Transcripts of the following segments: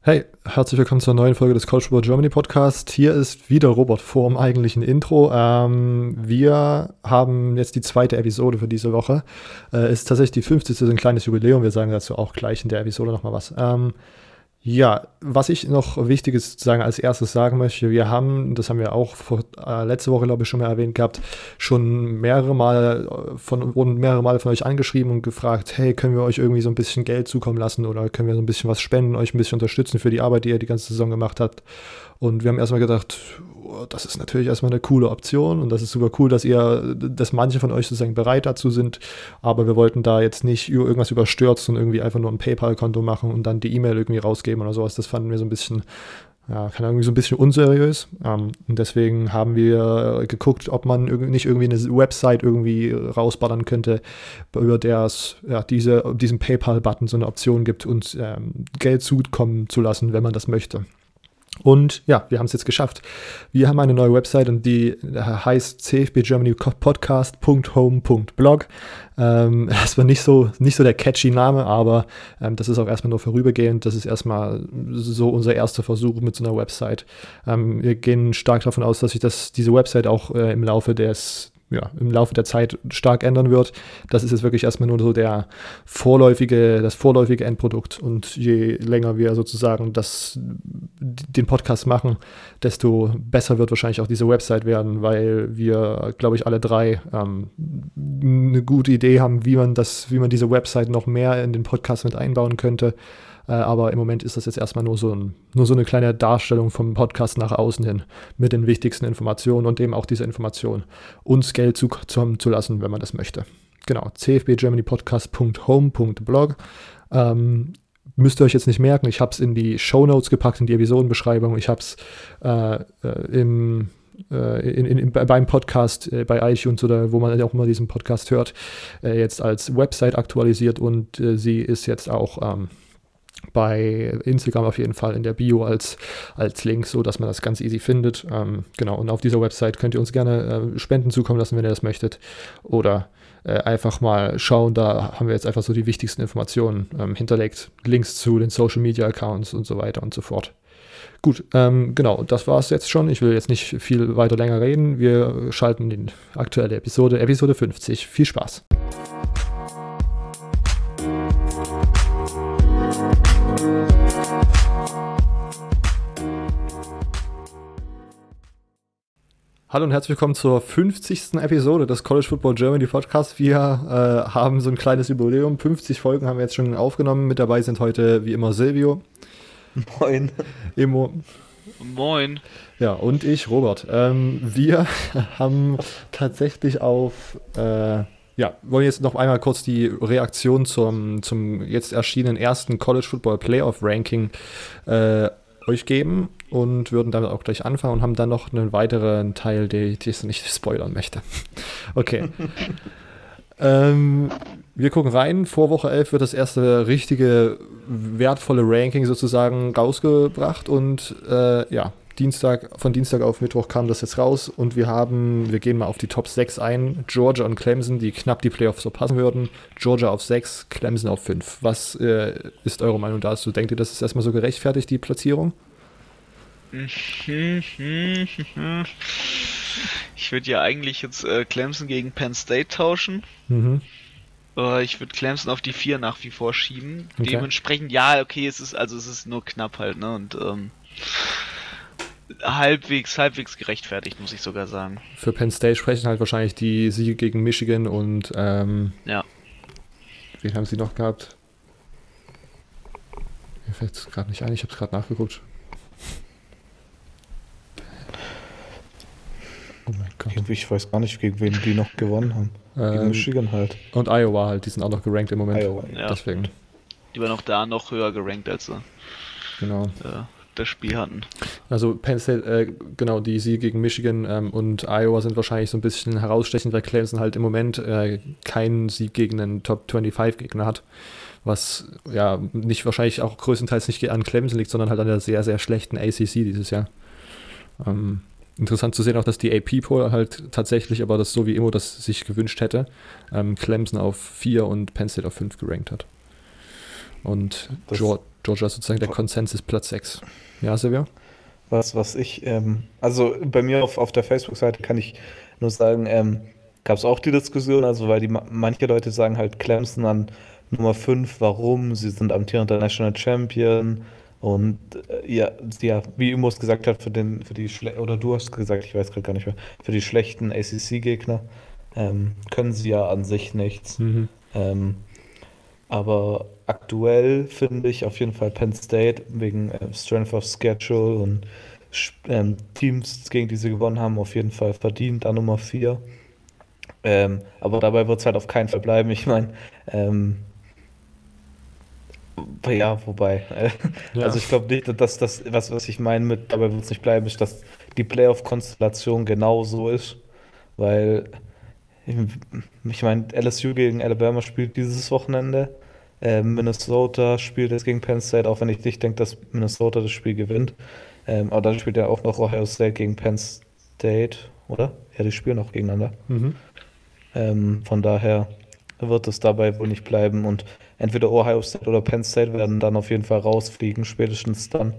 Hey, herzlich willkommen zur neuen Folge des College Football Germany Podcast. Hier ist wieder Robert vor dem eigentlichen Intro. Ähm, wir haben jetzt die zweite Episode für diese Woche. Äh, ist tatsächlich die 50. ein kleines Jubiläum. Wir sagen dazu auch gleich in der Episode nochmal was. Ähm, ja, was ich noch Wichtiges sozusagen als erstes sagen möchte, wir haben, das haben wir auch vor, äh, letzte Woche, glaube ich, schon mal erwähnt gehabt, schon mehrere Mal äh, von, wurden mehrere Male von euch angeschrieben und gefragt, hey, können wir euch irgendwie so ein bisschen Geld zukommen lassen oder können wir so ein bisschen was spenden, euch ein bisschen unterstützen für die Arbeit, die ihr die ganze Saison gemacht habt. Und wir haben erstmal gedacht, das ist natürlich erstmal eine coole Option und das ist super cool, dass ihr, dass manche von euch sozusagen bereit dazu sind. Aber wir wollten da jetzt nicht irgendwas überstürzen und irgendwie einfach nur ein PayPal-Konto machen und dann die E-Mail irgendwie rausgeben oder sowas. Das fanden wir so ein bisschen, ja, kann irgendwie so ein bisschen unseriös. Ähm, und deswegen haben wir geguckt, ob man nicht irgendwie eine Website irgendwie rausballern könnte, über der es ja, diese, diesen PayPal-Button so eine Option gibt, uns ähm, Geld zukommen zu lassen, wenn man das möchte. Und ja, wir haben es jetzt geschafft. Wir haben eine neue Website und die heißt cfbgermanypodcast.home.blog. Ähm, das war nicht so, nicht so der catchy Name, aber ähm, das ist auch erstmal nur vorübergehend. Das ist erstmal so unser erster Versuch mit so einer Website. Ähm, wir gehen stark davon aus, dass sich das, diese Website auch äh, im Laufe des, ja, im Laufe der Zeit stark ändern wird. Das ist jetzt wirklich erstmal nur so der vorläufige, das vorläufige Endprodukt. Und je länger wir sozusagen das, den Podcast machen, desto besser wird wahrscheinlich auch diese Website werden, weil wir, glaube ich, alle drei ähm, eine gute Idee haben, wie man das, wie man diese Website noch mehr in den Podcast mit einbauen könnte. Äh, aber im Moment ist das jetzt erstmal nur so, ein, nur so eine kleine Darstellung vom Podcast nach außen hin mit den wichtigsten Informationen und eben auch diese Information, uns Geld zukommen zu lassen, wenn man das möchte. Genau, cfbgermanypodcast.home.blog. Ähm, müsst ihr euch jetzt nicht merken, ich habe es in die Show Notes gepackt, in die Episodenbeschreibung. Ich habe es äh, äh, im äh, in, in, beim Podcast äh, bei iTunes oder wo man auch immer diesen Podcast hört, äh, jetzt als Website aktualisiert und sie ist jetzt auch ähm, bei Instagram auf jeden Fall in der Bio als, als Link, so dass man das ganz easy findet. Ähm, genau, und auf dieser Website könnt ihr uns gerne äh, Spenden zukommen lassen, wenn ihr das möchtet. Oder äh, einfach mal schauen, da haben wir jetzt einfach so die wichtigsten Informationen ähm, hinterlegt. Links zu den Social Media Accounts und so weiter und so fort. Gut, ähm, genau, das war es jetzt schon. Ich will jetzt nicht viel weiter länger reden. Wir schalten in die aktuelle Episode, Episode 50. Viel Spaß. Hallo und herzlich willkommen zur 50. Episode des College Football Germany Podcast. Wir äh, haben so ein kleines Jubiläum. 50 Folgen haben wir jetzt schon aufgenommen. Mit dabei sind heute wie immer Silvio. Moin. Emo. Moin. Ja, und ich, Robert. Ähm, wir haben tatsächlich auf, äh, ja, wollen jetzt noch einmal kurz die Reaktion zum, zum jetzt erschienenen ersten College Football Playoff Ranking äh, euch geben und würden damit auch gleich anfangen und haben dann noch einen weiteren Teil, den ich nicht spoilern möchte. Okay. ähm, wir gucken rein. Vor Woche 11 wird das erste richtige, wertvolle Ranking sozusagen rausgebracht und äh, ja, Dienstag, von Dienstag auf Mittwoch kam das jetzt raus und wir haben, wir gehen mal auf die Top 6 ein. Georgia und Clemson, die knapp die Playoffs verpassen würden. Georgia auf 6, Clemson auf 5. Was äh, ist eure Meinung dazu? Denkt ihr, das ist erstmal so gerechtfertigt, die Platzierung? Ich würde ja eigentlich jetzt äh, Clemson gegen Penn State tauschen. Mhm. Äh, ich würde Clemson auf die 4 nach wie vor schieben. Okay. Dementsprechend, ja, okay, es ist, also es ist nur knapp halt, ne? Und ähm, halbwegs, halbwegs gerechtfertigt, muss ich sogar sagen. Für Penn State sprechen halt wahrscheinlich die Siege gegen Michigan und ähm, ja. Wen haben sie noch gehabt? Mir fällt es gerade nicht ein, ich habe es gerade nachgeguckt. Oh mein Gott. Irgendwie, ich weiß gar nicht, gegen wen die noch gewonnen haben. Gegen ähm, Michigan halt. Und Iowa halt, die sind auch noch gerankt im Moment. Iowa, ja. Deswegen. Die waren auch da noch höher gerankt als sie. Genau. Äh, das Spiel hatten. Also Penn State, äh, genau, die Siege gegen Michigan ähm, und Iowa sind wahrscheinlich so ein bisschen herausstechend, weil Clemson halt im Moment äh, keinen Sieg gegen einen Top 25 Gegner hat. Was ja nicht wahrscheinlich auch größtenteils nicht an Clemson liegt, sondern halt an der sehr, sehr schlechten ACC dieses Jahr. Ähm, Interessant zu sehen auch, dass die AP-Poll halt tatsächlich, aber das so wie Immo das sich gewünscht hätte, ähm, Clemson auf 4 und Penn State auf 5 gerankt hat. Und das, Georgia sozusagen der Konsens ist Platz 6. Ja, Silvia? Was, was ich, ähm, also bei mir auf, auf der Facebook-Seite kann ich nur sagen, ähm, gab es auch die Diskussion, also weil die manche Leute sagen halt Clemson an Nummer 5, warum? Sie sind amtierender National Champion und äh, ja, ja, wie Imos gesagt hat, für den, für die Schle oder du hast gesagt, ich weiß gerade gar nicht mehr, für die schlechten ACC-Gegner ähm, können sie ja an sich nichts. Mhm. Ähm, aber aktuell finde ich auf jeden Fall Penn State wegen äh, Strength of Schedule und ähm, Teams, gegen die sie gewonnen haben, auf jeden Fall verdient an Nummer 4. Ähm, aber dabei wird es halt auf keinen Fall bleiben. Ich meine, ähm, ja, wobei. Ja. Also ich glaube nicht, dass das, was, was ich meine mit dabei wird es nicht bleiben, ist, dass die Playoff-Konstellation genau so ist. Weil ich meine, LSU gegen Alabama spielt dieses Wochenende. Äh, Minnesota spielt jetzt gegen Penn State, auch wenn ich nicht denke, dass Minnesota das Spiel gewinnt. Ähm, aber dann spielt ja auch noch Ohio State gegen Penn State, oder? Ja, die spielen auch gegeneinander. Mhm. Ähm, von daher wird es dabei wohl nicht bleiben. Und entweder Ohio State oder Penn State werden dann auf jeden Fall rausfliegen, spätestens dann,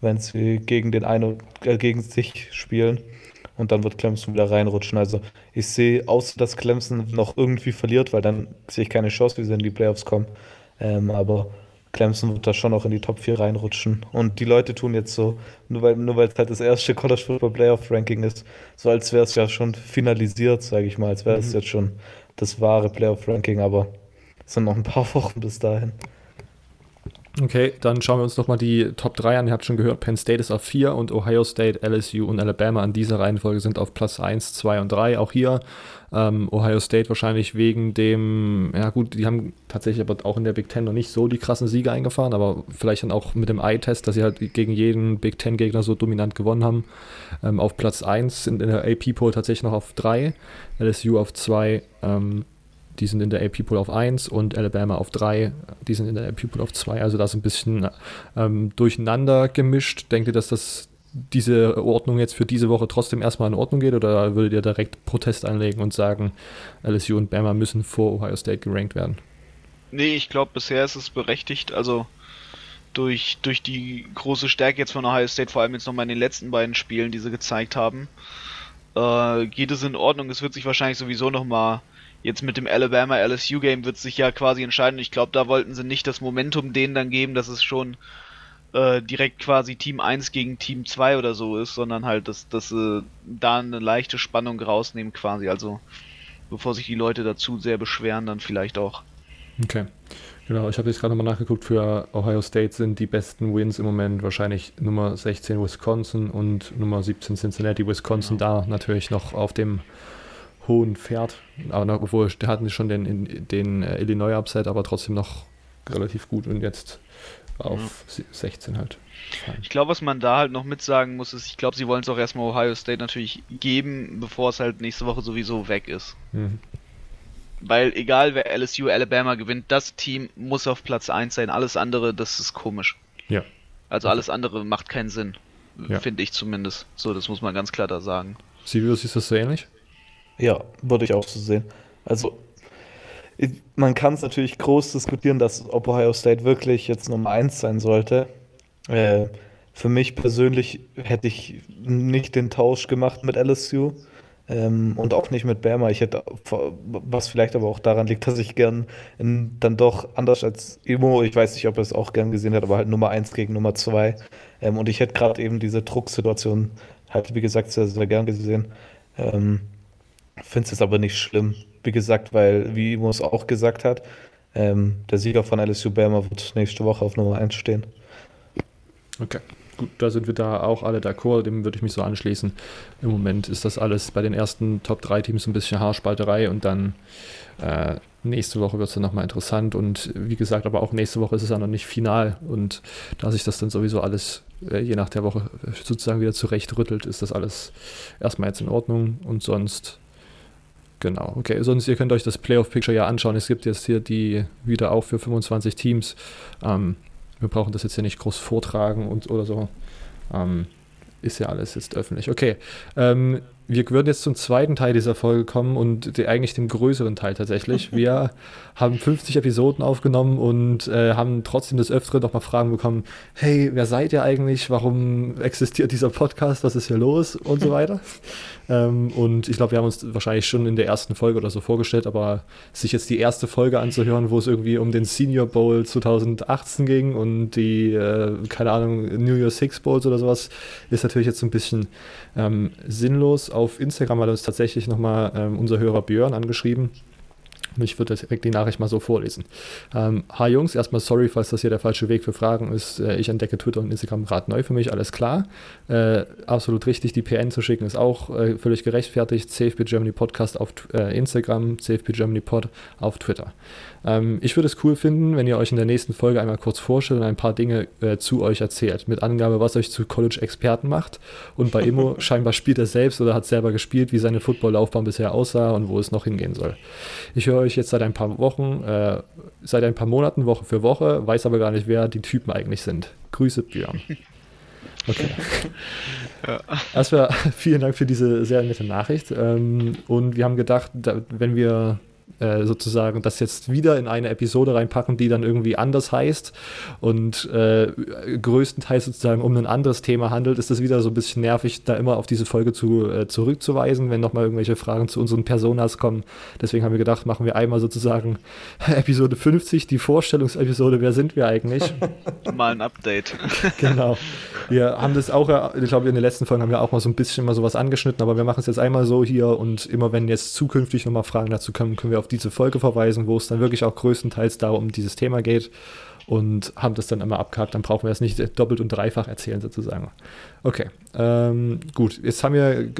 wenn sie gegen den einen äh, gegen sich spielen. Und dann wird Clemson wieder reinrutschen. Also ich sehe, außer dass Clemson noch irgendwie verliert, weil dann sehe ich keine Chance, wie sie in die Playoffs kommen. Ähm, aber Clemson wird da schon noch in die Top 4 reinrutschen. Und die Leute tun jetzt so, nur weil, nur weil es halt das erste College Football Playoff Ranking ist, so als wäre es ja schon finalisiert, sage ich mal, als wäre es mhm. jetzt schon das wahre Playoff Ranking, aber es sind noch ein paar Wochen bis dahin. Okay, dann schauen wir uns nochmal die Top 3 an. Ihr habt schon gehört, Penn State ist auf 4 und Ohio State, LSU und Alabama an dieser Reihenfolge sind auf Platz 1, 2 und 3. Auch hier ähm, Ohio State wahrscheinlich wegen dem, ja gut, die haben tatsächlich aber auch in der Big Ten noch nicht so die krassen Siege eingefahren, aber vielleicht dann auch mit dem Eye-Test, dass sie halt gegen jeden Big Ten-Gegner so dominant gewonnen haben. Ähm, auf Platz 1 sind in der AP-Poll tatsächlich noch auf 3, LSU auf 2, ähm, die sind in der AP Pool auf 1 und Alabama auf 3, die sind in der AP Pool auf 2. Also da ist ein bisschen ähm, durcheinander gemischt. Denkt ihr, dass das diese Ordnung jetzt für diese Woche trotzdem erstmal in Ordnung geht oder würdet ihr direkt Protest anlegen und sagen, LSU und Bama müssen vor Ohio State gerankt werden? Nee, ich glaube, bisher ist es berechtigt. Also durch, durch die große Stärke jetzt von Ohio State, vor allem jetzt nochmal in den letzten beiden Spielen, die sie gezeigt haben, äh, geht es in Ordnung. Es wird sich wahrscheinlich sowieso nochmal jetzt mit dem Alabama LSU Game wird sich ja quasi entscheiden. Ich glaube, da wollten sie nicht das Momentum denen dann geben, dass es schon äh, direkt quasi Team 1 gegen Team 2 oder so ist, sondern halt, dass, dass sie da eine leichte Spannung rausnehmen quasi. Also bevor sich die Leute dazu sehr beschweren, dann vielleicht auch. Okay. Genau, ich habe jetzt gerade nochmal nachgeguckt, für Ohio State sind die besten Wins im Moment wahrscheinlich Nummer 16 Wisconsin und Nummer 17 Cincinnati. Wisconsin genau. da natürlich noch auf dem hohen Pferd, aber obwohl der hatten schon den, den äh, Illinois Upset, aber trotzdem noch relativ gut und jetzt auf ja. 16 halt. Ich glaube, was man da halt noch mitsagen muss, ist, ich glaube, sie wollen es auch erstmal Ohio State natürlich geben, bevor es halt nächste Woche sowieso weg ist. Mhm. Weil egal wer LSU Alabama gewinnt, das Team muss auf Platz 1 sein. Alles andere, das ist komisch. Ja. Also alles andere macht keinen Sinn. Ja. Finde ich zumindest. So, das muss man ganz klar da sagen. Sirius ist das so ähnlich? Ja, würde ich auch so sehen. Also, man kann es natürlich groß diskutieren, dass Ohio State wirklich jetzt Nummer 1 sein sollte. Äh, für mich persönlich hätte ich nicht den Tausch gemacht mit LSU ähm, und auch nicht mit Bama. Ich hätte, was vielleicht aber auch daran liegt, dass ich gern in, dann doch anders als Imo, ich weiß nicht, ob er es auch gern gesehen hat, aber halt Nummer 1 gegen Nummer 2. Ähm, und ich hätte gerade eben diese Drucksituation halt, wie gesagt, sehr, sehr gern gesehen. Ähm, Finde es aber nicht schlimm. Wie gesagt, weil, wie Imo auch gesagt hat, ähm, der Sieger von LSU Bama wird nächste Woche auf Nummer 1 stehen. Okay. Gut, da sind wir da auch alle d'accord, dem würde ich mich so anschließen. Im Moment ist das alles bei den ersten Top 3 Teams ein bisschen Haarspalterei und dann äh, nächste Woche wird es dann nochmal interessant und wie gesagt, aber auch nächste Woche ist es ja noch nicht final und da sich das dann sowieso alles äh, je nach der Woche sozusagen wieder zurechtrüttelt, ist das alles erstmal jetzt in Ordnung und sonst Genau, okay. Sonst, ihr könnt euch das Playoff-Picture ja anschauen. Es gibt jetzt hier die wieder auch für 25 Teams. Ähm, wir brauchen das jetzt hier nicht groß vortragen und oder so. Ähm, ist ja alles jetzt öffentlich. Okay. Ähm, wir würden jetzt zum zweiten Teil dieser Folge kommen und die, eigentlich dem größeren Teil tatsächlich. Wir haben 50 Episoden aufgenommen und äh, haben trotzdem des Öfteren noch mal Fragen bekommen: Hey, wer seid ihr eigentlich? Warum existiert dieser Podcast? Was ist hier los? Und so weiter. ähm, und ich glaube, wir haben uns wahrscheinlich schon in der ersten Folge oder so vorgestellt, aber sich jetzt die erste Folge anzuhören, wo es irgendwie um den Senior Bowl 2018 ging und die, äh, keine Ahnung, New Year Six Bowls oder sowas, ist natürlich jetzt so ein bisschen ähm, sinnlos. Auf Instagram hat uns tatsächlich nochmal ähm, unser Hörer Björn angeschrieben ich würde direkt die Nachricht mal so vorlesen. Ähm, Hi Jungs, erstmal sorry, falls das hier der falsche Weg für Fragen ist. Äh, ich entdecke Twitter und Instagram gerade neu für mich, alles klar. Äh, absolut richtig, die PN zu schicken ist auch äh, völlig gerechtfertigt. CFB Germany Podcast auf äh, Instagram, CFB Germany Pod auf Twitter. Ähm, ich würde es cool finden, wenn ihr euch in der nächsten Folge einmal kurz vorstellt und ein paar Dinge äh, zu euch erzählt. Mit Angabe, was euch zu College-Experten macht. Und bei Immo scheinbar spielt er selbst oder hat selber gespielt, wie seine Football-Laufbahn bisher aussah und wo es noch hingehen soll. Ich höre euch jetzt seit ein paar Wochen, äh, seit ein paar Monaten, Woche für Woche, weiß aber gar nicht, wer die Typen eigentlich sind. Grüße, Björn. Okay. Ja. Erstmal vielen Dank für diese sehr nette Nachricht. Ähm, und wir haben gedacht, wenn wir äh, sozusagen das jetzt wieder in eine Episode reinpacken, die dann irgendwie anders heißt und äh, größtenteils sozusagen um ein anderes Thema handelt, ist das wieder so ein bisschen nervig, da immer auf diese Folge zu, äh, zurückzuweisen, wenn nochmal irgendwelche Fragen zu unseren Personas kommen. Deswegen haben wir gedacht, machen wir einmal sozusagen Episode 50, die Vorstellungsepisode, wer sind wir eigentlich? Mal ein Update. genau. Wir haben das auch, ich glaube, in den letzten Folgen haben wir auch mal so ein bisschen mal sowas angeschnitten, aber wir machen es jetzt einmal so hier und immer wenn jetzt zukünftig nochmal Fragen dazu kommen, können wir auf diese Folge verweisen, wo es dann wirklich auch größtenteils darum um dieses Thema geht und haben das dann immer abgehakt. Dann brauchen wir es nicht doppelt und dreifach erzählen sozusagen. Okay, ähm, gut. Jetzt haben wir,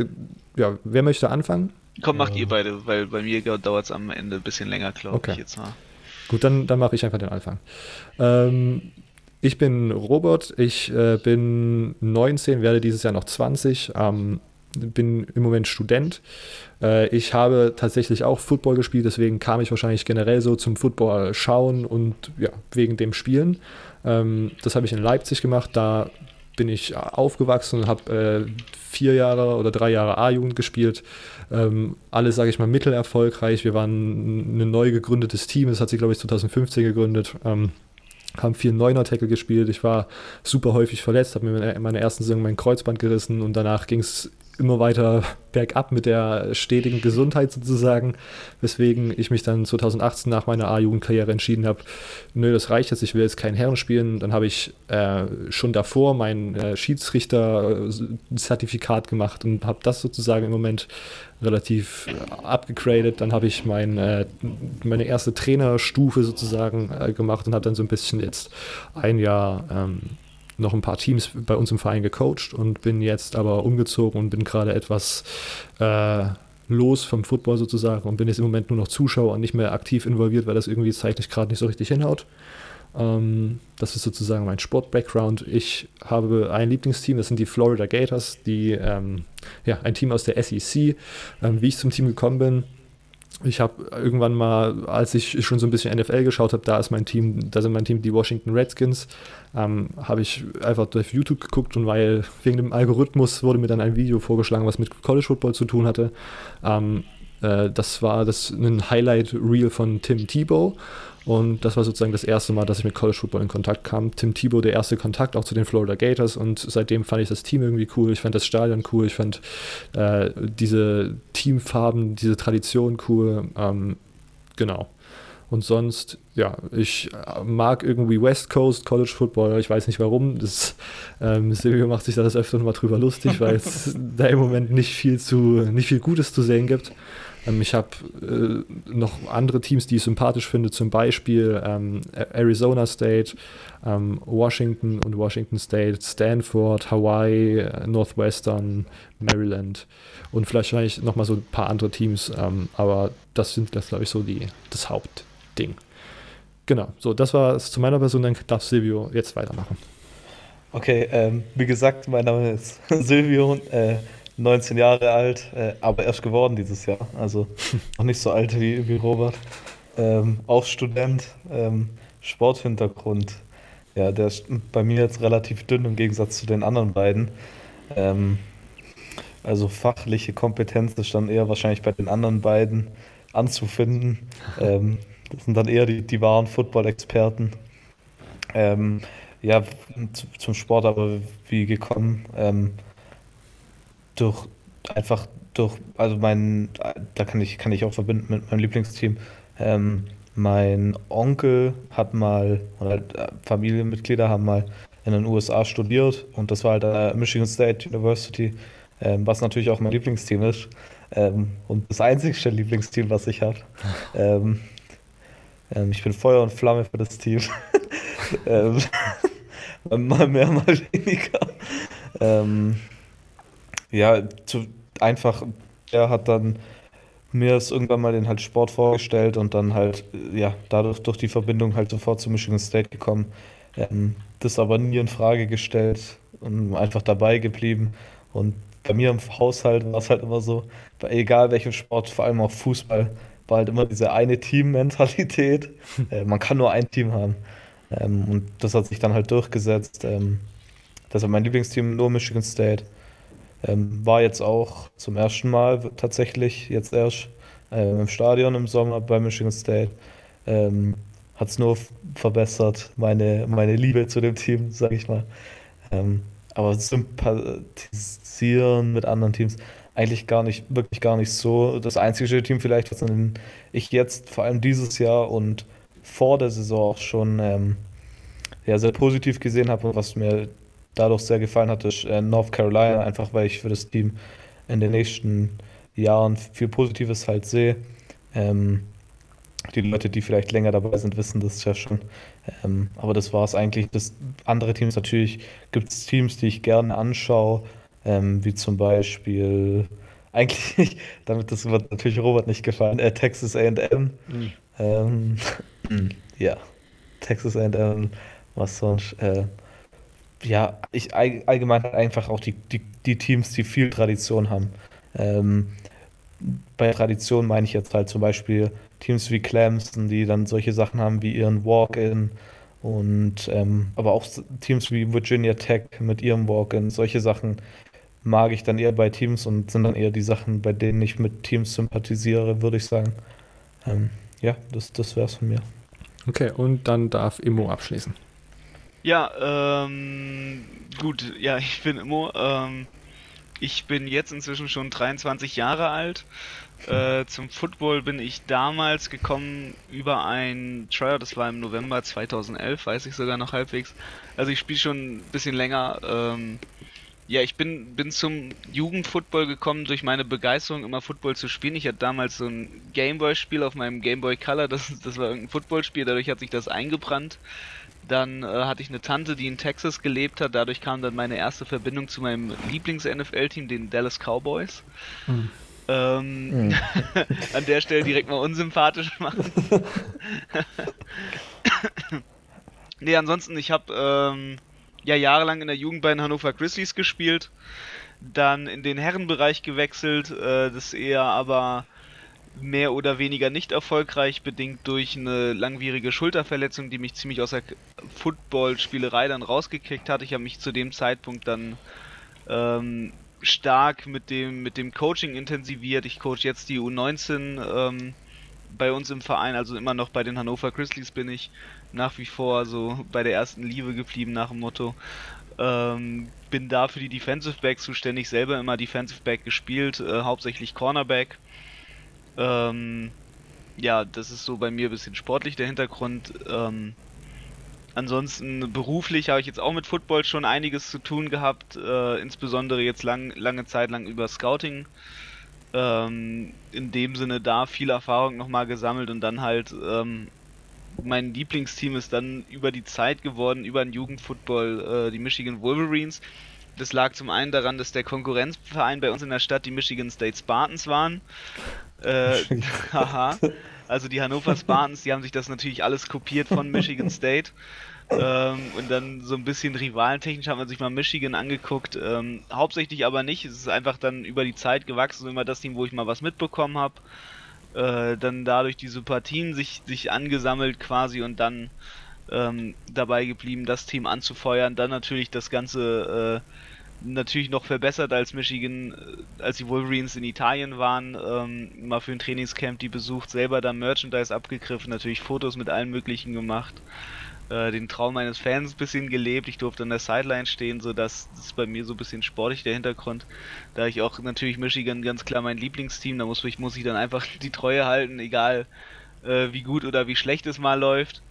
ja, wer möchte anfangen? Komm, macht äh, ihr beide, weil bei mir dauert es am Ende ein bisschen länger, glaube okay. ich jetzt mal. Gut, dann, dann mache ich einfach den Anfang. Ähm, ich bin Robert, ich äh, bin 19, werde dieses Jahr noch 20, ähm, bin im Moment Student. Äh, ich habe tatsächlich auch Football gespielt, deswegen kam ich wahrscheinlich generell so zum Football schauen und ja, wegen dem Spielen. Ähm, das habe ich in Leipzig gemacht, da bin ich aufgewachsen und habe äh, vier Jahre oder drei Jahre A-Jugend gespielt. Ähm, alle, sage ich mal, mittelerfolgreich. Wir waren ein neu gegründetes Team, das hat sich, glaube ich, 2015 gegründet. Ähm, haben viel Neuner-Tackle gespielt. Ich war super häufig verletzt, habe mir in meiner ersten Saison mein Kreuzband gerissen und danach ging es immer weiter bergab mit der stetigen Gesundheit sozusagen, weswegen ich mich dann 2018 nach meiner A-Jugendkarriere entschieden habe, nö, das reicht jetzt, ich will jetzt keinen Herren spielen. Dann habe ich äh, schon davor mein äh, Schiedsrichter-Zertifikat gemacht und habe das sozusagen im Moment relativ äh, abgegradet. Dann habe ich mein, äh, meine erste Trainerstufe sozusagen äh, gemacht und habe dann so ein bisschen jetzt ein Jahr ähm, noch ein paar Teams bei uns im Verein gecoacht und bin jetzt aber umgezogen und bin gerade etwas äh, los vom Football sozusagen und bin jetzt im Moment nur noch Zuschauer und nicht mehr aktiv involviert, weil das irgendwie zeitlich gerade nicht so richtig hinhaut. Ähm, das ist sozusagen mein Sport-Background. Ich habe ein Lieblingsteam, das sind die Florida Gators, die ähm, ja, ein Team aus der SEC. Ähm, wie ich zum Team gekommen bin, ich habe irgendwann mal, als ich schon so ein bisschen NFL geschaut habe, da ist mein Team, da sind mein Team die Washington Redskins, ähm, habe ich einfach durch YouTube geguckt und weil wegen dem Algorithmus wurde mir dann ein Video vorgeschlagen, was mit College Football zu tun hatte. Ähm, äh, das war das ein Highlight Reel von Tim Tebow und das war sozusagen das erste Mal, dass ich mit College Football in Kontakt kam. Tim Thibault, der erste Kontakt auch zu den Florida Gators. Und seitdem fand ich das Team irgendwie cool. Ich fand das Stadion cool. Ich fand äh, diese Teamfarben, diese Tradition cool. Ähm, genau. Und sonst, ja, ich mag irgendwie West Coast College Football. Ich weiß nicht warum. Das, ähm, Silvio macht sich da das öfter mal drüber lustig, weil es da im Moment nicht viel zu, nicht viel Gutes zu sehen gibt. Ähm, ich habe äh, noch andere Teams, die ich sympathisch finde, zum Beispiel ähm, Arizona State, ähm, Washington und Washington State, Stanford, Hawaii, äh, Northwestern, Maryland und vielleicht wahrscheinlich nochmal so ein paar andere Teams, ähm, aber das sind, glaube ich, so die, das Hauptding. Genau, so, das war es zu meiner Person, dann darf Silvio jetzt weitermachen. Okay, ähm, wie gesagt, mein Name ist Silvio. Äh, 19 Jahre alt, äh, aber erst geworden dieses Jahr. Also noch nicht so alt wie, wie Robert. Ähm, auch Student, ähm, Sporthintergrund. Ja, der ist bei mir jetzt relativ dünn im Gegensatz zu den anderen beiden. Ähm, Also fachliche Kompetenz ist dann eher wahrscheinlich bei den anderen beiden anzufinden. Ähm, das sind dann eher die, die wahren Football-Experten. Ähm, ja, zum Sport aber wie gekommen? Ähm, durch einfach durch, also mein, da kann ich, kann ich auch verbinden mit meinem Lieblingsteam. Ähm, mein Onkel hat mal, oder äh, Familienmitglieder haben mal in den USA studiert und das war halt an Michigan State University, ähm, was natürlich auch mein Lieblingsteam ist. Ähm, und das einzigste Lieblingsteam, was ich habe. Ähm, ähm, ich bin Feuer und Flamme für das Team. Ähm, mal mehr, mal weniger. Ja, zu, einfach, er hat dann mir ist irgendwann mal den halt Sport vorgestellt und dann halt, ja, dadurch durch die Verbindung halt sofort zu Michigan State gekommen. Ähm, das aber nie in Frage gestellt und einfach dabei geblieben. Und bei mir im Haushalt war es halt immer so, bei egal welchem Sport, vor allem auch Fußball, war halt immer diese eine Team-Mentalität. äh, man kann nur ein Team haben. Ähm, und das hat sich dann halt durchgesetzt. Ähm, das war mein Lieblingsteam, nur Michigan State. Ähm, war jetzt auch zum ersten Mal tatsächlich, jetzt erst äh, im Stadion im Sommer bei Michigan State. Ähm, Hat es nur verbessert, meine, meine Liebe zu dem Team, sag ich mal. Ähm, aber sympathisieren mit anderen Teams eigentlich gar nicht, wirklich gar nicht so. Das einzige Team vielleicht, was ich jetzt vor allem dieses Jahr und vor der Saison auch schon ähm, ja, sehr positiv gesehen habe und was mir dadurch sehr gefallen hat, ist äh, North Carolina, einfach weil ich für das Team in den nächsten Jahren viel Positives halt sehe. Ähm, die Leute, die vielleicht länger dabei sind, wissen das ja schon. Ähm, aber das war es eigentlich. Das andere Teams natürlich gibt es Teams, die ich gerne anschaue, ähm, wie zum Beispiel eigentlich, damit das wird natürlich Robert nicht gefallen, äh, Texas AM. Mhm. Ähm, ja, Texas AM, was sonst. Äh, ja, ich allgemein halt einfach auch die, die, die Teams, die viel Tradition haben. Ähm, bei Tradition meine ich jetzt halt zum Beispiel Teams wie Clemson, die dann solche Sachen haben wie ihren Walk-In und ähm, aber auch Teams wie Virginia Tech mit ihrem Walk-In, solche Sachen mag ich dann eher bei Teams und sind dann eher die Sachen, bei denen ich mit Teams sympathisiere, würde ich sagen. Ähm, ja, das, das wäre es von mir. Okay, und dann darf Immo abschließen. Ja, ähm, gut, ja, ich bin Immo. Ähm, ich bin jetzt inzwischen schon 23 Jahre alt. Äh, zum Football bin ich damals gekommen über ein Tryout, das war im November 2011, weiß ich sogar noch halbwegs. Also ich spiele schon ein bisschen länger. Ähm, ja, ich bin, bin zum Jugendfootball gekommen durch meine Begeisterung, immer Football zu spielen. Ich hatte damals so ein Gameboy-Spiel auf meinem Gameboy Color, das, das war irgendein Footballspiel, dadurch hat sich das eingebrannt. Dann äh, hatte ich eine Tante, die in Texas gelebt hat. Dadurch kam dann meine erste Verbindung zu meinem Lieblings-NFL-Team, den Dallas Cowboys. Mhm. Ähm, mhm. an der Stelle direkt mal unsympathisch machen. nee, ansonsten, ich habe ähm, ja jahrelang in der Jugend bei den Hannover Grizzlies gespielt. Dann in den Herrenbereich gewechselt. Äh, das eher aber mehr oder weniger nicht erfolgreich, bedingt durch eine langwierige Schulterverletzung, die mich ziemlich aus der Footballspielerei dann rausgekriegt hat. Ich habe mich zu dem Zeitpunkt dann ähm, stark mit dem, mit dem Coaching intensiviert. Ich coach jetzt die U19 ähm, bei uns im Verein, also immer noch bei den Hannover Grizzlies bin ich nach wie vor so bei der ersten Liebe geblieben nach dem Motto. Ähm, bin da für die Defensive Back zuständig, selber immer Defensive Back gespielt, äh, hauptsächlich Cornerback. Ähm, ja, das ist so bei mir ein bisschen sportlich der Hintergrund. Ähm, ansonsten beruflich habe ich jetzt auch mit Football schon einiges zu tun gehabt, äh, insbesondere jetzt lang, lange Zeit lang über Scouting. Ähm, in dem Sinne da viel Erfahrung nochmal gesammelt und dann halt ähm, mein Lieblingsteam ist dann über die Zeit geworden, über den Jugendfootball, äh, die Michigan Wolverines. Das lag zum einen daran, dass der Konkurrenzverein bei uns in der Stadt die Michigan State Spartans waren. Äh, haha. Also die Hannover Spartans, die haben sich das natürlich alles kopiert von Michigan State. Ähm, und dann so ein bisschen rivalentechnisch hat man sich mal Michigan angeguckt. Ähm, hauptsächlich aber nicht. Es ist einfach dann über die Zeit gewachsen, immer das Team, wo ich mal was mitbekommen habe. Äh, dann dadurch die Sympathien sich, sich angesammelt quasi und dann ähm, dabei geblieben, das Team anzufeuern. Dann natürlich das Ganze äh, natürlich noch verbessert als Michigan, äh, als die Wolverines in Italien waren, ähm, mal für ein Trainingscamp die besucht, selber da Merchandise abgegriffen, natürlich Fotos mit allen möglichen gemacht, äh, den Traum eines Fans ein bisschen gelebt. Ich durfte an der Sideline stehen, so dass das bei mir so ein bisschen sportlich der Hintergrund. Da ich auch natürlich Michigan ganz klar mein Lieblingsteam, da muss ich, muss ich dann einfach die Treue halten, egal äh, wie gut oder wie schlecht es mal läuft.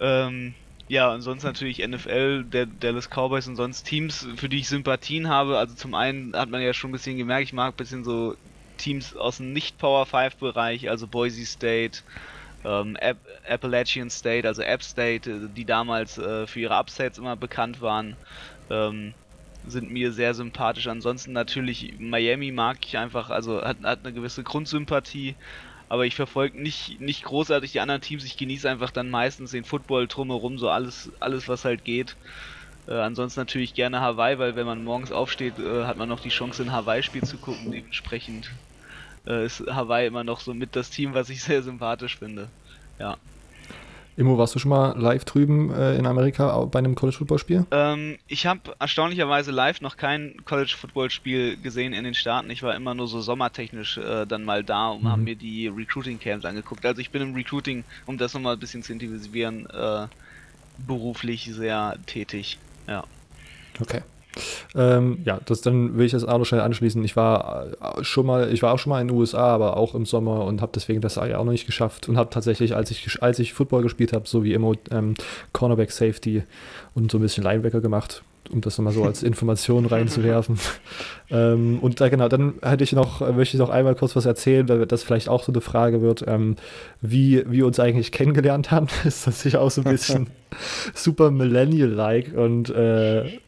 Ähm, ja, und sonst natürlich NFL, der Dallas Cowboys und sonst Teams, für die ich Sympathien habe. Also zum einen hat man ja schon ein bisschen gemerkt, ich mag ein bisschen so Teams aus dem Nicht-Power 5-Bereich, also Boise State, ähm, App Appalachian State, also App State, die damals äh, für ihre Upsets immer bekannt waren, ähm, sind mir sehr sympathisch. Ansonsten natürlich Miami mag ich einfach, also hat, hat eine gewisse Grundsympathie aber ich verfolge nicht, nicht großartig die anderen Teams. Ich genieße einfach dann meistens den Football drumherum, so alles, alles was halt geht. Äh, ansonsten natürlich gerne Hawaii, weil wenn man morgens aufsteht, äh, hat man noch die Chance, ein Hawaii-Spiel zu gucken. Dementsprechend äh, ist Hawaii immer noch so mit das Team, was ich sehr sympathisch finde. Ja. Immo, warst du schon mal live drüben äh, in Amerika bei einem College-Football-Spiel? Ähm, ich habe erstaunlicherweise live noch kein College-Football-Spiel gesehen in den Staaten. Ich war immer nur so sommertechnisch äh, dann mal da und mhm. haben mir die Recruiting-Camps angeguckt. Also ich bin im Recruiting, um das nochmal ein bisschen zu intensivieren, äh, beruflich sehr tätig. Ja. Okay. Ähm, ja, das dann will ich das auch noch schnell anschließen. Ich war äh, schon mal, ich war auch schon mal in den USA, aber auch im Sommer und habe deswegen das auch noch nicht geschafft und habe tatsächlich, als ich als ich Football gespielt habe, so wie immer ähm, Cornerback Safety und so ein bisschen Linebacker gemacht, um das nochmal so als Information reinzuwerfen. ähm, und da genau, dann hätte ich noch, möchte ich noch einmal kurz was erzählen, weil das vielleicht auch so eine Frage wird, ähm, wie wir uns eigentlich kennengelernt haben. ist das sicher auch so ein bisschen super Millennial-like und äh,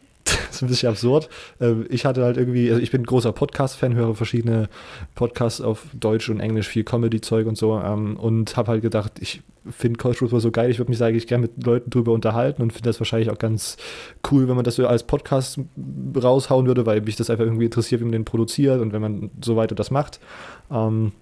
ist ein bisschen absurd. Ähm, ich hatte halt irgendwie, also ich bin großer Podcast-Fan, höre verschiedene Podcasts auf Deutsch und Englisch, viel Comedy-Zeug und so ähm, und habe halt gedacht, ich finde College Football so geil, ich würde mich eigentlich gerne mit Leuten drüber unterhalten und finde das wahrscheinlich auch ganz cool, wenn man das so als Podcast raushauen würde, weil mich das einfach irgendwie interessiert, wie man den produziert und wenn man so weiter das macht. Ähm,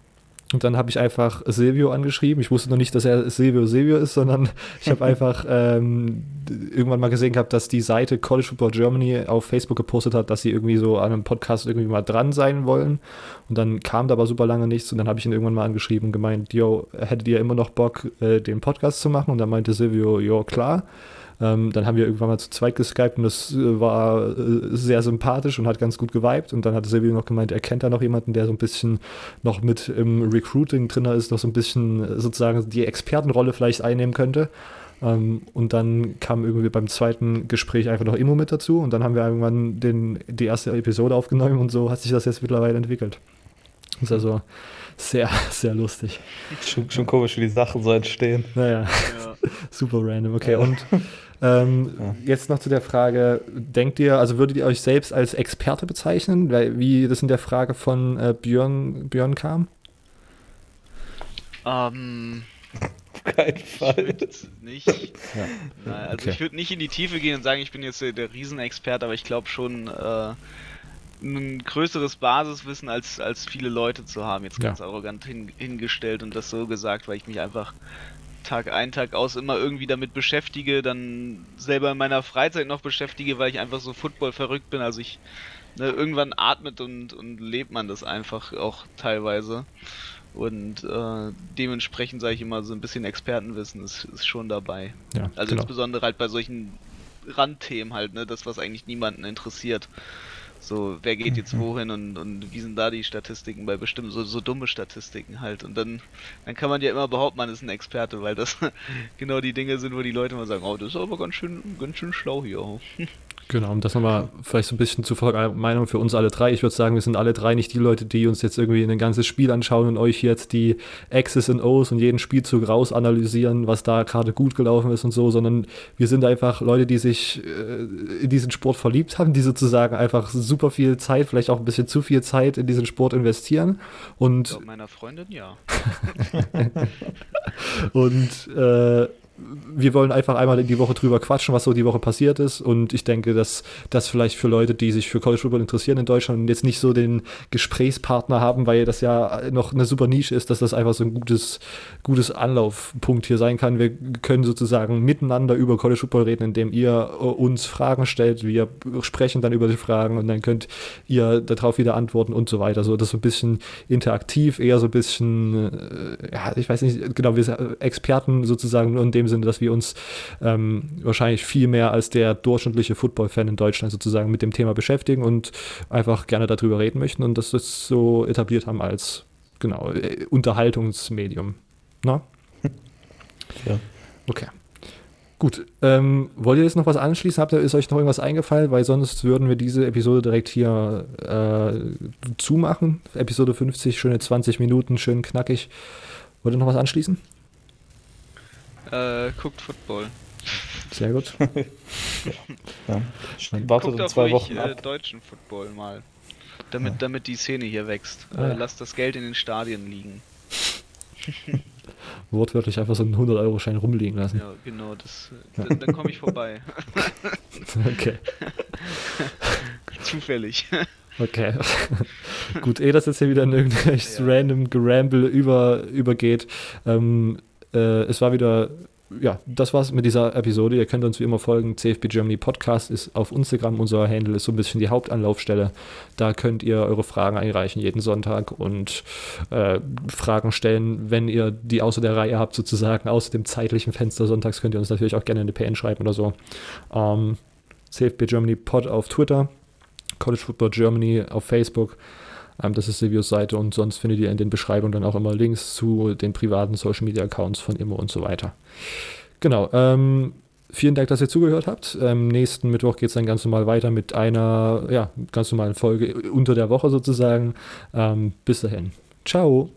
und dann habe ich einfach Silvio angeschrieben. Ich wusste noch nicht, dass er Silvio Silvio ist, sondern ich habe einfach ähm, irgendwann mal gesehen gehabt, dass die Seite College Football Germany auf Facebook gepostet hat, dass sie irgendwie so an einem Podcast irgendwie mal dran sein wollen. Und dann kam da aber super lange nichts und dann habe ich ihn irgendwann mal angeschrieben und gemeint, yo, hättet ihr immer noch Bock, äh, den Podcast zu machen? Und dann meinte Silvio, jo, klar. Ähm, dann haben wir irgendwann mal zu zweit geskypt und das äh, war äh, sehr sympathisch und hat ganz gut geweibt. Und dann hat Silvio noch gemeint, er kennt da noch jemanden, der so ein bisschen noch mit im Recruiting drin ist, noch so ein bisschen äh, sozusagen die Expertenrolle vielleicht einnehmen könnte. Ähm, und dann kam irgendwie beim zweiten Gespräch einfach noch Immo mit dazu und dann haben wir irgendwann den, die erste Episode aufgenommen und so hat sich das jetzt mittlerweile entwickelt. Das ist also sehr, sehr lustig. Schon, schon komisch, wie die Sachen so entstehen. Naja, ja. super random. Okay, und ähm, ja. Jetzt noch zu der Frage, denkt ihr, also würdet ihr euch selbst als Experte bezeichnen? Wie das in der Frage von äh, Björn, Björn kam? Ähm, Auf keinen Fall. nicht. Ja. Nein, also okay. ich würde nicht in die Tiefe gehen und sagen, ich bin jetzt der, der Riesenexperte, aber ich glaube schon, äh, ein größeres Basiswissen als, als viele Leute zu haben, jetzt ganz ja. arrogant hin, hingestellt und das so gesagt, weil ich mich einfach Tag ein, Tag aus immer irgendwie damit beschäftige, dann selber in meiner Freizeit noch beschäftige, weil ich einfach so Football verrückt bin. Also ich ne, irgendwann atmet und, und lebt man das einfach auch teilweise. Und äh, dementsprechend sage ich immer, so ein bisschen Expertenwissen ist, ist schon dabei. Ja, also genau. insbesondere halt bei solchen Randthemen halt, ne, das was eigentlich niemanden interessiert. So, wer geht jetzt mhm. wohin und, und wie sind da die Statistiken bei bestimmten, so, so dumme Statistiken halt. Und dann, dann kann man ja immer behaupten, man ist ein Experte, weil das genau die Dinge sind, wo die Leute mal sagen, oh, das ist aber ganz schön, ganz schön schlau hier. Genau, um das nochmal vielleicht so ein bisschen zur Meinung für uns alle drei. Ich würde sagen, wir sind alle drei nicht die Leute, die uns jetzt irgendwie ein ganzes Spiel anschauen und euch jetzt die X's und O's und jeden Spielzug raus analysieren, was da gerade gut gelaufen ist und so, sondern wir sind einfach Leute, die sich äh, in diesen Sport verliebt haben, die sozusagen einfach super viel Zeit, vielleicht auch ein bisschen zu viel Zeit in diesen Sport investieren. Und meiner Freundin ja. und äh, wir wollen einfach einmal in die Woche drüber quatschen, was so die Woche passiert ist. Und ich denke, dass das vielleicht für Leute, die sich für College Football interessieren in Deutschland und jetzt nicht so den Gesprächspartner haben, weil das ja noch eine super Nische ist, dass das einfach so ein gutes, gutes Anlaufpunkt hier sein kann. Wir können sozusagen miteinander über College Football reden, indem ihr uns Fragen stellt. Wir sprechen dann über die Fragen und dann könnt ihr darauf wieder antworten und so weiter. So, das ist so ein bisschen interaktiv, eher so ein bisschen, äh, ja, ich weiß nicht, genau, wir sind Experten sozusagen nur in dem Sinne, dass wir uns ähm, wahrscheinlich viel mehr als der durchschnittliche Football-Fan in Deutschland sozusagen mit dem Thema beschäftigen und einfach gerne darüber reden möchten und das so etabliert haben als genau äh, Unterhaltungsmedium. Na? Ja. Okay. Gut, ähm, wollt ihr jetzt noch was anschließen? Habt ihr, ist euch noch irgendwas eingefallen? Weil sonst würden wir diese Episode direkt hier äh, zumachen. Episode 50, schöne 20 Minuten, schön knackig. Wollt ihr noch was anschließen? Äh, guckt Football. Sehr gut. ja. ja. Wartet Guckt zwei Wochen ab. Äh, deutschen Football mal. Damit, ja. damit die Szene hier wächst. Äh, lasst das Geld in den Stadien liegen. Wortwörtlich einfach so einen 100-Euro-Schein rumliegen lassen. Ja, genau, das, dann, dann komme ich vorbei. okay. Zufällig. Okay. Gut, eh das jetzt hier wieder in irgendein ja. random Geramble über, übergeht. Ähm, äh, es war wieder ja, das war's mit dieser Episode. Ihr könnt uns wie immer folgen. CFB Germany Podcast ist auf Instagram. Unser Handle ist so ein bisschen die Hauptanlaufstelle. Da könnt ihr eure Fragen einreichen jeden Sonntag und äh, Fragen stellen, wenn ihr die außer der Reihe habt, sozusagen, außer dem zeitlichen Fenster sonntags, könnt ihr uns natürlich auch gerne eine PN schreiben oder so. Ähm, CFB Germany Pod auf Twitter, College Football Germany auf Facebook. Ähm, das ist Silvios Seite und sonst findet ihr in den Beschreibungen dann auch immer Links zu den privaten Social Media Accounts von Immo und so weiter. Genau. Ähm, vielen Dank, dass ihr zugehört habt. Ähm, nächsten Mittwoch geht es dann ganz normal weiter mit einer ja, ganz normalen Folge unter der Woche sozusagen. Ähm, bis dahin. Ciao.